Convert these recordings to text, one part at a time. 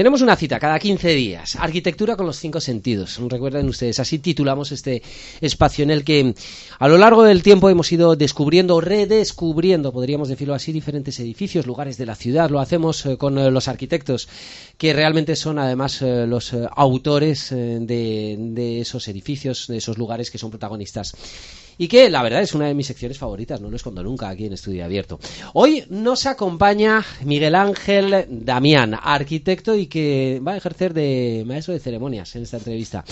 Tenemos una cita cada 15 días, arquitectura con los cinco sentidos. Recuerden ustedes, así titulamos este espacio en el que a lo largo del tiempo hemos ido descubriendo, redescubriendo, podríamos decirlo así, diferentes edificios, lugares de la ciudad. Lo hacemos eh, con eh, los arquitectos, que realmente son además eh, los autores de, de esos edificios, de esos lugares que son protagonistas y que la verdad es una de mis secciones favoritas, no lo escondo nunca aquí en Estudio Abierto. Hoy nos acompaña Miguel Ángel Damián, arquitecto y que va a ejercer de maestro de ceremonias en esta entrevista.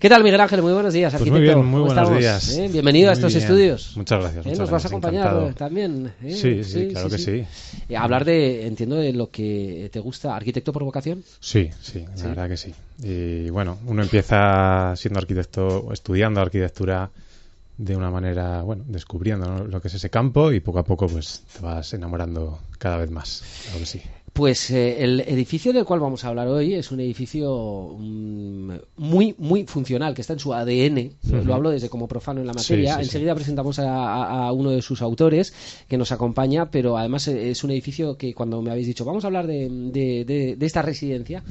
¿Qué tal, Miguel Ángel? Muy buenos días, arquitecto. Pues muy bien, muy buenos días. ¿Eh? Bienvenido a estos estudios. Muchas gracias. ¿Eh? ¿Nos vas a acompañar también? ¿eh? Sí, sí, claro que sí. hablar de, entiendo, de lo que te gusta, arquitecto por vocación. Sí, sí, la verdad que sí. Y bueno, uno empieza siendo arquitecto, estudiando arquitectura de una manera, bueno, descubriendo lo que es ese campo y poco a poco pues te vas enamorando cada vez más. Claro que sí. Pues eh, el edificio del cual vamos a hablar hoy es un edificio mm, muy muy funcional que está en su ADN. Lo hablo desde como profano en la materia. Enseguida presentamos a, uno de sus autores que nos acompaña, pero además eh, es un edificio que cuando me habéis dicho vamos a hablar de, de, esta residencia,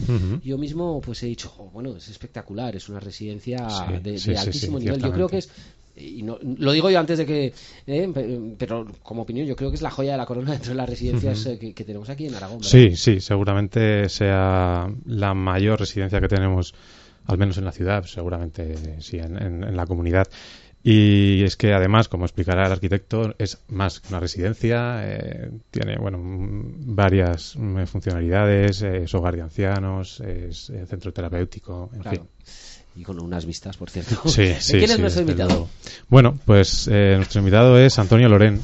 yo mismo pues he dicho oh, bueno es espectacular, es una residencia de, altísimo nivel. Yo creo que es y no, lo digo yo antes de que, eh, pero como opinión, yo creo que es la joya de la corona dentro de las residencias eh, que, tenemos aquí en Aragón. Sí, sí, seguramente sea la mayor residencia que tenemos, al menos en la ciudad, seguramente sí, en, la comunidad. Y es que además, como explicará el arquitecto, es más que una residencia, eh, tiene bueno varias funcionalidades, es hogar de ancianos, es centro terapéutico, en fin y con unas vistas, por cierto. Sí, sí, ¿Quién es nuestro invitado? Bueno, pues eh, nuestro invitado es Antonio Loren,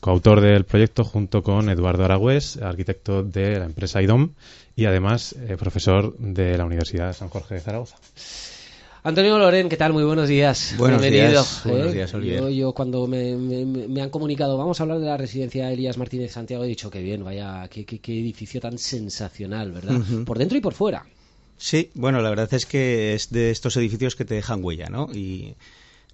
coautor del proyecto junto con Eduardo Aragüés, arquitecto de la empresa IDOM y además eh, profesor de la Universidad de San Jorge de Zaragoza. Antonio Loren, ¿qué tal? Muy buenos días. Buenos Bienvenido. Días, buenos días, yo, yo, cuando me, me, han comunicado, vamos a hablar de la residencia Elías Martínez Santiago, he dicho que bien, vaya, qué, qué, edificio tan sensacional, ¿verdad? Por dentro y por fuera. Sí, bueno, la verdad es que es de estos edificios que te dejan huella, ¿no? Y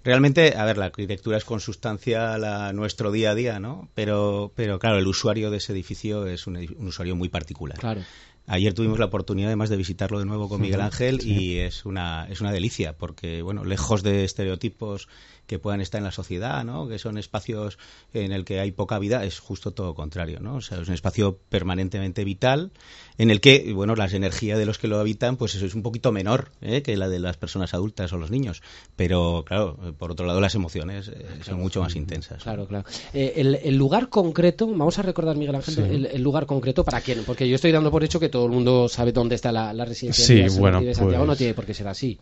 realmente, a ver, la arquitectura es consustancia a nuestro día a día, ¿no? Pero, pero claro, el usuario de ese edificio es un, usuario muy particular. Claro. Ayer tuvimos la oportunidad además de visitarlo de nuevo con Miguel Ángel y es una, es una delicia porque, bueno, lejos de estereotipos que puedan estar en la sociedad, ¿no? que son espacios en el que hay poca vida, es justo todo contrario. ¿no? O sea, es un espacio permanentemente vital en el que, bueno, las energías de los que lo habitan, pues eso es un poquito menor ¿eh? que la de las personas adultas o los niños. Pero, claro, por otro lado, las emociones eh, son mucho más intensas. Claro, claro. Eh, el, lugar concreto, vamos a recordar, Miguel Ángel, el, lugar concreto para quién, porque yo estoy dando por hecho que todo el mundo sabe dónde está la, residencia sí, bueno, de Santiago, no pues tiene por qué ser así.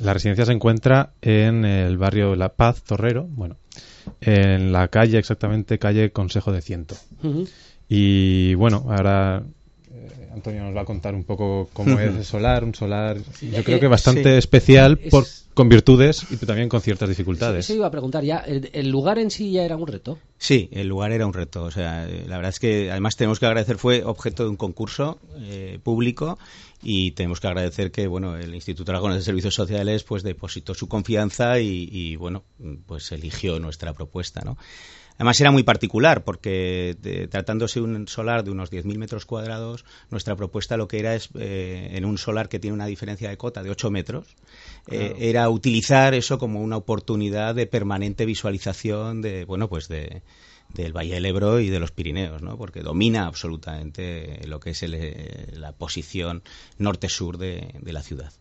La residencia se encuentra en el barrio La Paz Torrero, bueno, en la calle exactamente, calle Consejo de Ciento. Y bueno, ahora Antonio nos va a contar un poco cómo es el solar, un solar yo creo que bastante especial por, con virtudes y también con ciertas dificultades. Eso iba a preguntar ya, ¿el, lugar en sí ya era un reto? Sí, el lugar era un reto. O sea, eh, la verdad es que además tenemos que agradecer, fue objeto de un concurso eh, público y tenemos que agradecer que bueno el Instituto Aragones de Servicios Sociales pues depositó su confianza y, y bueno pues eligió nuestra propuesta, ¿no? Además era muy particular porque tratándose de un solar de unos 10.000 metros cuadrados, nuestra propuesta lo que era es, eh, en un solar que tiene una diferencia de cota de 8 metros, eh, era utilizar eso como una oportunidad de permanente visualización de, bueno, pues de, del Valle del Ebro y de los Pirineos, ¿no? porque domina absolutamente lo que es eh, la posición norte-sur de, la ciudad.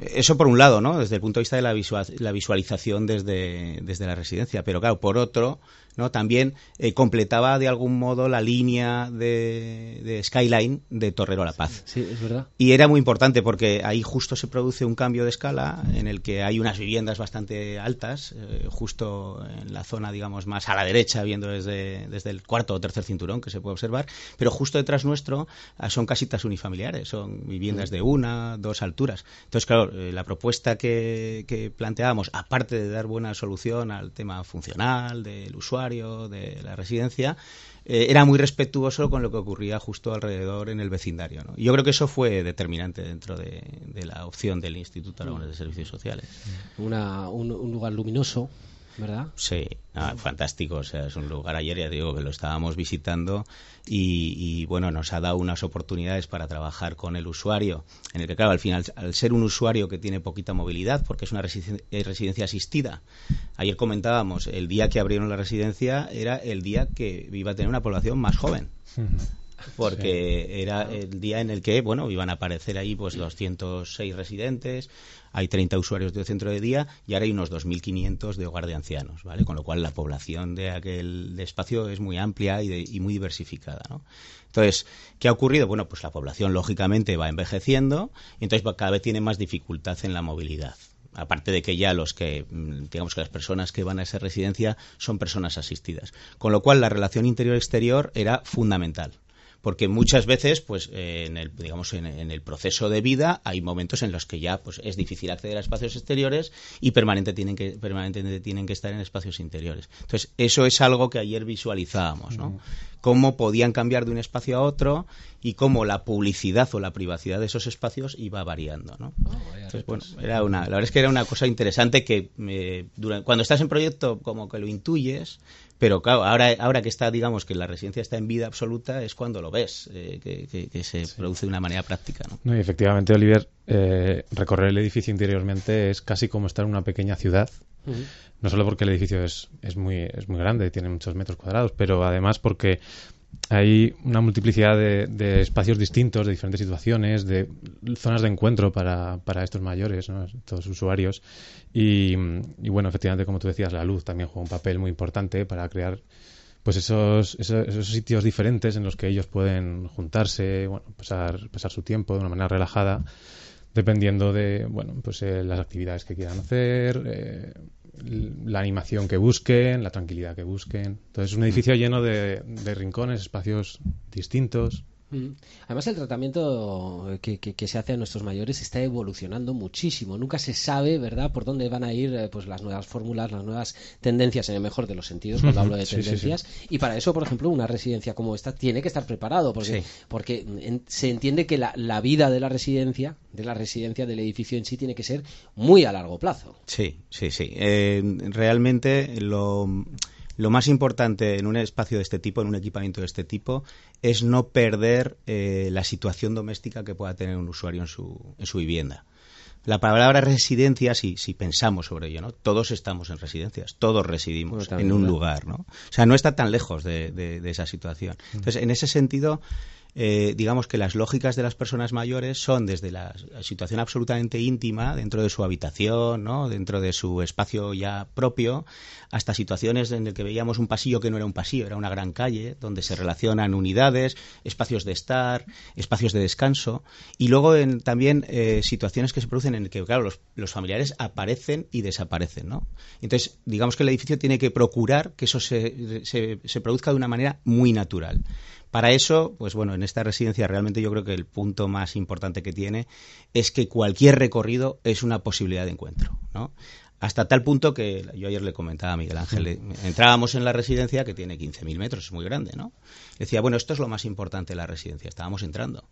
Eso por un lado, ¿no? desde el punto de vista de la, la visualización desde, desde la residencia, pero claro, por otro, ¿no? También eh, completaba de algún modo la línea de, Skyline de Torrero La Paz. Sí, es verdad. Y era muy importante porque ahí justo se produce un cambio de escala en el que hay unas viviendas bastante altas, eh, justo en la zona, digamos, más a la derecha, viendo desde, desde el cuarto o tercer cinturón que se puede observar, pero justo detrás nuestro ah, son casitas unifamiliares, son viviendas de una, dos alturas. Entonces, claro, eh, la propuesta que, que planteábamos, aparte de dar buena solución al tema funcional del usuario, de la residencia, eh, era muy respetuoso con lo que ocurría justo alrededor en el vecindario. Yo creo que eso fue determinante dentro de, la opción del Instituto Aragonés de Servicios Sociales. un, lugar luminoso. ¿Verdad? Sí, ah, fantástico. O sea, es un lugar ayer, ya digo, que lo estábamos visitando y, bueno, nos ha dado unas oportunidades para trabajar con el usuario, en el que, claro, al final, al ser un usuario que tiene poquita movilidad, porque es una residencia asistida, ayer comentábamos, el día que abrieron la residencia era el día que iba a tener una población más joven porque era el día en el que, bueno, iban a aparecer ahí pues 206 residentes, hay 30 usuarios de centro de día y ahora hay unos 2.500 de hogar de ancianos, ¿vale? Con lo cual la población de aquel espacio es muy amplia y, muy diversificada, ¿no? Entonces, ¿qué ha ocurrido? Bueno, pues la población lógicamente va envejeciendo y entonces cada vez tiene más dificultad en la movilidad aparte de que ya los que mm, digamos que las personas que van a esa residencia son personas asistidas con lo cual la relación interior exterior era fundamental porque muchas veces pues eh, en el digamos en, el proceso de vida hay momentos en los que ya pues es difícil acceder a espacios exteriores y permanente tienen que permanentemente tienen que estar en espacios interiores. Entonces eso es algo que ayer visualizábamos no cómo podían cambiar de un espacio a otro y cómo la publicidad o la privacidad de esos espacios iba variando no ah, entonces bueno era una la verdad es que era una cosa interesante que eh, cuando estás en proyecto como que lo intuyes pero claro, ahora, ahora que está, digamos, que la residencia está en vida absoluta, es cuando lo ves, eh, que, se produce de una manera práctica. ¿no? y efectivamente, Oliver, eh, recorrer el edificio interiormente es casi como estar en una pequeña ciudad. No solo porque el edificio es, es, muy, es muy grande, tiene muchos metros cuadrados, pero además porque hay una multiplicidad de, espacios distintos, de diferentes situaciones, de zonas de encuentro para, para estos mayores, ¿no? estos usuarios. Y, bueno, efectivamente, como tú decías, la luz también juega un papel muy importante para crear pues esos, esos, sitios diferentes en los que ellos pueden juntarse, bueno, pasar, pasar su tiempo de una manera relajada, dependiendo de bueno, pues, eh, las actividades que quieran hacer, eh, la animación que busquen, la tranquilidad que busquen. Entonces es un edificio lleno de, de rincones, espacios distintos. Mm. Además, el tratamiento que, se hace a nuestros mayores está evolucionando muchísimo. Nunca se sabe, ¿verdad?, por dónde van a ir eh, pues las nuevas fórmulas, las nuevas tendencias, en el mejor de los sentidos, cuando hablo de tendencias. Y para eso, por ejemplo, una residencia como esta tiene que estar preparado, porque, porque se entiende que la, la, vida de la residencia, de la residencia, del edificio en sí, tiene que ser muy a largo plazo. Sí, sí, sí. Eh, realmente lo lo más importante en un espacio de este tipo, en un equipamiento de este tipo, es no perder eh, la situación doméstica que pueda tener un usuario en su, en su vivienda. La palabra residencia, si, si pensamos sobre ello, ¿no? Todos estamos en residencias, todos residimos en un lugar, ¿no? O sea, no está tan lejos de, de esa situación. Mm. Entonces, en ese sentido, eh, digamos que las lógicas de las personas mayores son desde la situación absolutamente íntima dentro de su habitación, ¿no? dentro de su espacio ya propio, hasta situaciones en las que veíamos un pasillo que no era un pasillo, era una gran calle, donde se relacionan unidades, espacios de estar, espacios de descanso, y luego también eh, situaciones que se producen en las que, claro, los, familiares aparecen y desaparecen. ¿no? Entonces, digamos que el edificio tiene que procurar que eso se, se produzca de una manera muy natural. Para eso, pues bueno, en esta residencia realmente yo creo que el punto más importante que tiene es que cualquier recorrido es una posibilidad de encuentro, ¿no? Hasta tal punto que yo ayer le comentaba a Miguel Ángel, entrábamos en la residencia que tiene 15.000 metros, es muy grande, ¿no? Decía, bueno, esto es lo más importante de la residencia, estábamos entrando.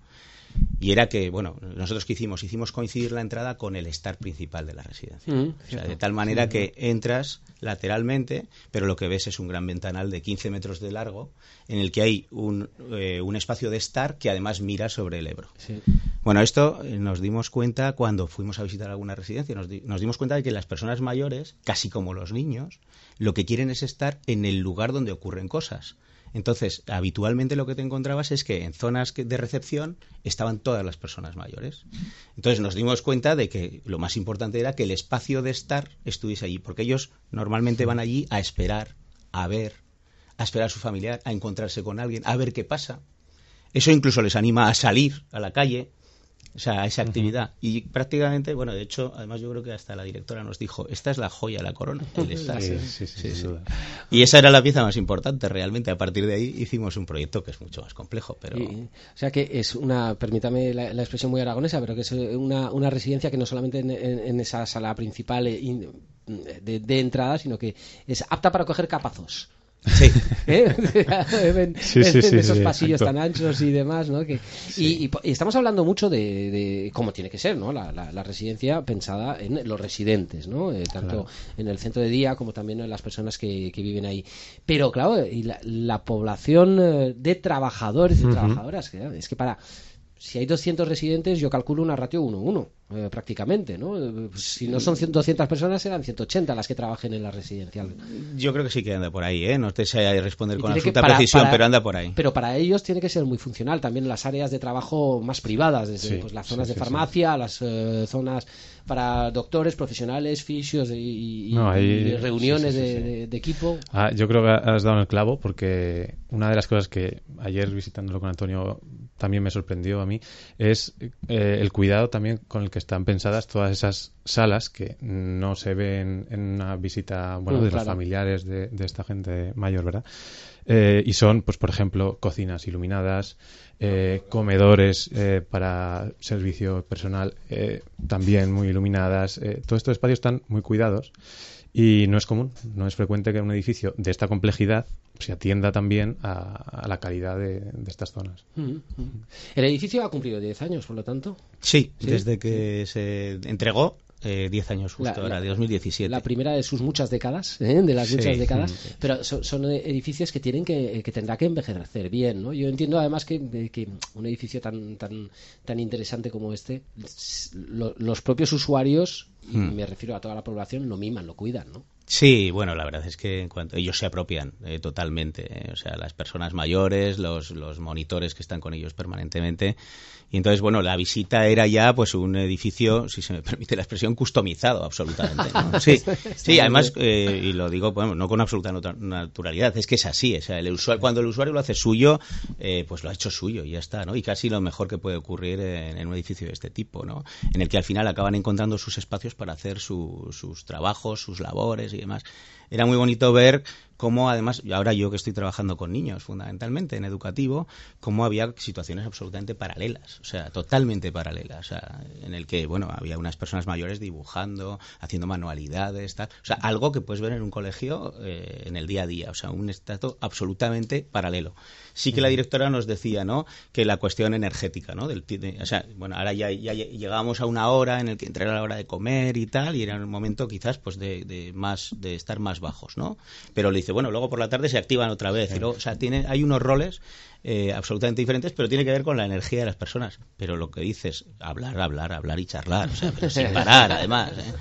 Y era que, bueno, nosotros que hicimos, hicimos coincidir la entrada con el estar principal de la residencia. Mm, o sea, de tal manera que entras lateralmente, pero lo que ves es un gran ventanal de 15 metros de largo, en el que hay un, eh, un espacio de estar que además mira sobre el Ebro. Bueno, esto eh, nos dimos cuenta cuando fuimos a visitar alguna residencia, nos, nos dimos cuenta de que las personas mayores, casi como los niños, lo que quieren es estar en el lugar donde ocurren cosas. Entonces, habitualmente lo que te encontrabas es que en zonas de recepción estaban todas las personas mayores. Entonces nos dimos cuenta de que lo más importante era que el espacio de estar estuviese allí, porque ellos normalmente van allí a esperar, a ver, a esperar a su familiar, a encontrarse con alguien, a ver qué pasa. Eso incluso les anima a salir a la calle, o sea, esa actividad. Y prácticamente, bueno, de hecho, además yo creo que hasta la directora nos dijo, esta es la joya, la corona, el Sí, sí, sí, y esa era la pieza más importante realmente. A partir de ahí hicimos un proyecto que es mucho más complejo, pero... o sea que es una, permítame la, expresión muy aragonesa, pero que es una, una residencia que no solamente en, esa sala principal eh, de, de entrada, sino que es apta para coger capazos. Sí. ¿Eh? en, esos pasillos tan anchos y demás, ¿no? y, estamos hablando mucho de, cómo tiene que ser, ¿no? La, residencia pensada en los residentes, ¿no? Eh, tanto en el centro de día como también en las personas que, viven ahí. Pero claro, y la, población eh, de trabajadores y trabajadoras, es que para si hay 200 residentes, yo calculo una ratio 1-1, eh, prácticamente, ¿no? Pues si no son 200 personas, serán 180 las que trabajen en la residencial. Yo creo que sí que anda por ahí, ¿eh? No te sé responder con absoluta precisión, pero anda por ahí. Pero para ellos tiene que ser muy funcional, también las áreas de trabajo más privadas, desde pues, las zonas de farmacia, las eh, zonas para doctores, profesionales, fisios y, reuniones de, equipo. Ah, yo creo que has dado el clavo porque una de las cosas que ayer visitándolo con Antonio también me sorprendió a mí es eh, el cuidado también con el que están pensadas todas esas salas que no se ven en una visita bueno, de los familiares de, esta gente mayor, ¿verdad? Eh, y son, pues por ejemplo, cocinas iluminadas, eh, comedores eh, para servicio personal eh, también muy iluminadas. todos estos espacios están muy cuidados y no es común, no es frecuente que un edificio de esta complejidad se atienda también a, la calidad de, estas zonas. Mm, mm. El edificio ha cumplido 10 años, por lo tanto. sí, desde que se entregó 10 años justo ahora, de 2017. La primera de sus muchas décadas, ¿eh? de las muchas décadas, pero son, edificios que tienen que, que tendrá que envejecer bien, ¿no? Yo entiendo además que, que un edificio tan, tan, tan interesante como este, los propios usuarios, y hmm. me refiero a toda la población, lo miman, lo cuidan, ¿no? Sí, bueno, la verdad es que en cuanto ellos se apropian eh, totalmente, eh, o sea, las personas mayores, los, los monitores que están con ellos permanentemente, y entonces, bueno, la visita era ya pues un edificio, si se me permite la expresión, customizado absolutamente. Sí, sí, además, eh, y lo digo bueno, no con absoluta naturalidad, es que es así. O sea, el usuario, cuando el usuario lo hace suyo, eh, pues lo ha hecho suyo y ya está, ¿no? Y casi lo mejor que puede ocurrir en, un edificio de este tipo, ¿no? En el que al final acaban encontrando sus espacios para hacer sus trabajos, sus labores y demás. Era muy bonito ver cómo además, ahora yo que estoy trabajando con niños fundamentalmente en educativo, cómo había situaciones absolutamente paralelas, o sea, totalmente paralelas, o sea, en el que, bueno, había unas personas mayores dibujando, haciendo manualidades, tal, o sea, algo que puedes ver en un colegio eh, en el día a día, o sea, un estado absolutamente paralelo. Sí que la directora nos decía, ¿no?, que la cuestión energética, ¿no?, del, o sea, bueno, ahora ya, ya, llegábamos a una hora en el que era la hora de comer y tal, y era un momento quizás, pues, de, de más, de estar más bajos, ¿no? Pero le dice, bueno, luego por la tarde se activan otra vez. o sea, tiene, hay unos roles eh, absolutamente diferentes, pero tiene que ver con la energía de las personas. Pero lo que dices, hablar, hablar, hablar y charlar, o sea, pero sin parar, además. ¿eh?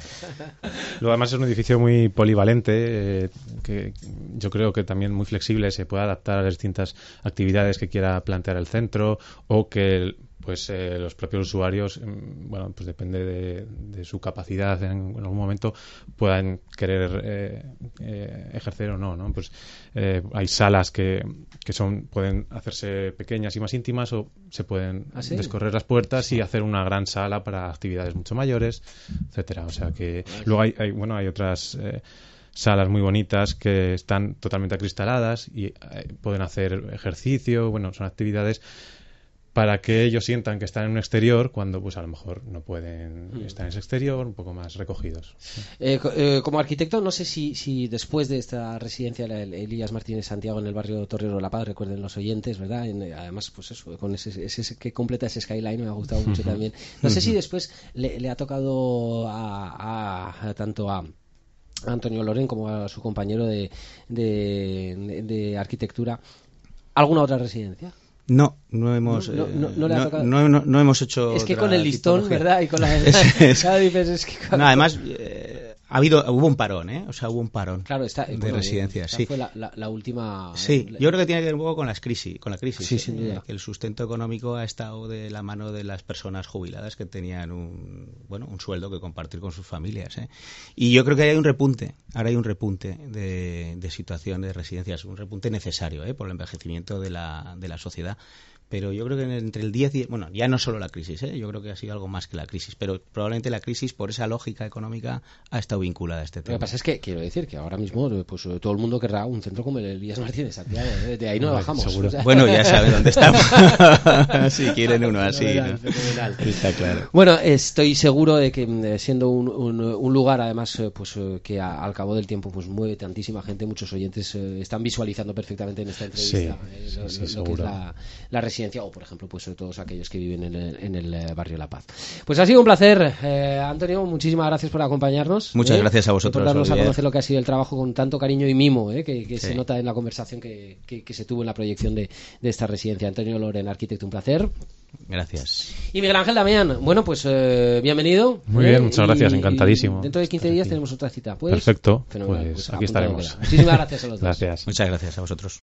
Luego, además, es un edificio muy polivalente, eh, que yo creo que también muy flexible, se puede adaptar a las distintas actividades que quiera plantear el centro o que pues eh, los propios usuarios, mm, bueno, pues depende de, su capacidad en, algún momento puedan querer eh, eh, ejercer o no, ¿no? Pues hay salas que, que son pueden hacerse pequeñas y más íntimas o se pueden ¿Ah, descorrer las puertas y hacer una gran sala para actividades mucho mayores, etcétera. O sea que ah, luego hay, hay bueno hay otras salas muy bonitas que están totalmente acristaladas y pueden hacer ejercicio, bueno, son actividades para que ellos sientan que están en un exterior cuando pues a lo mejor no pueden mm. estar en ese exterior, un poco más recogidos. Eh, eh, como arquitecto, no sé si, si después de esta residencia, Elías Martínez Santiago en el barrio Torrero La Paz, recuerden los oyentes, ¿verdad? Eh, además, pues eso, con ese, que completa ese skyline me ha gustado mucho también. No sé si después le, ha tocado a, tanto a Antonio Loren como a su compañero de, de arquitectura alguna otra residencia. No, no hemos, no, no, hemos hecho. Es que con el listón, ¿verdad? Y con la. no, además, eh, ha habido, hubo un parón, ¿eh? O sea, hubo un parón claro, está, de residencias. Sí. fue la, última. Sí, yo creo que tiene que ver un poco con las crisis, con la crisis. Sí, sin duda. Que el sustento económico ha estado de la mano de las personas jubiladas que tenían un, bueno, un sueldo que compartir con sus familias. ¿eh? Y yo creo que hay un repunte, ahora hay un repunte de, de situación de residencias, un repunte necesario, ¿eh? Por el envejecimiento de la, de la sociedad pero yo creo que entre el 10 y... Bueno, ya no solo la crisis, ¿eh? yo creo que ha sido algo más que la crisis, pero probablemente la crisis, por esa lógica económica, ha estado vinculada a este tema. Lo que pasa es que, quiero decir, que ahora mismo pues todo el mundo querrá un centro como el Elías Martínez Santiago, ¿eh? de ahí no bajamos. seguro. O sea, Bueno, ya saben dónde estamos. si quieren uno así. Fenomenal, ¿no? fenomenal. Está claro. Bueno, estoy seguro de que eh, siendo un, un- un lugar, además, eh, pues eh, que a- al cabo del tiempo pues mueve tantísima gente, muchos oyentes eh, están visualizando perfectamente en esta entrevista Sí, eh, sí, lo, sí, lo que es seguro. la, la residencia o, por ejemplo, pues eh, todos aquellos que viven en el, en el, eh, barrio La Paz. Pues ha sido un placer, eh, Antonio. Muchísimas gracias por acompañarnos. Muchas ¿eh? gracias a vosotros, Por darnos a conocer lo que ha sido el trabajo con tanto cariño y mimo, eh, que, que Sí. se nota en la conversación que, que- que se tuvo en la proyección de, de esta residencia. Antonio Loren, arquitecto, un placer. Gracias. Y Miguel Ángel Damián, bueno, pues eh, bienvenido. Muy bien, muchas gracias, Y- encantadísimo. y Dentro de 15 días tenemos otra cita. ¿puedes? Perfecto, Fenomenal, pues aquí apuntado estaremos. Muchísimas gracias a los dos. Gracias. Muchas gracias a vosotros.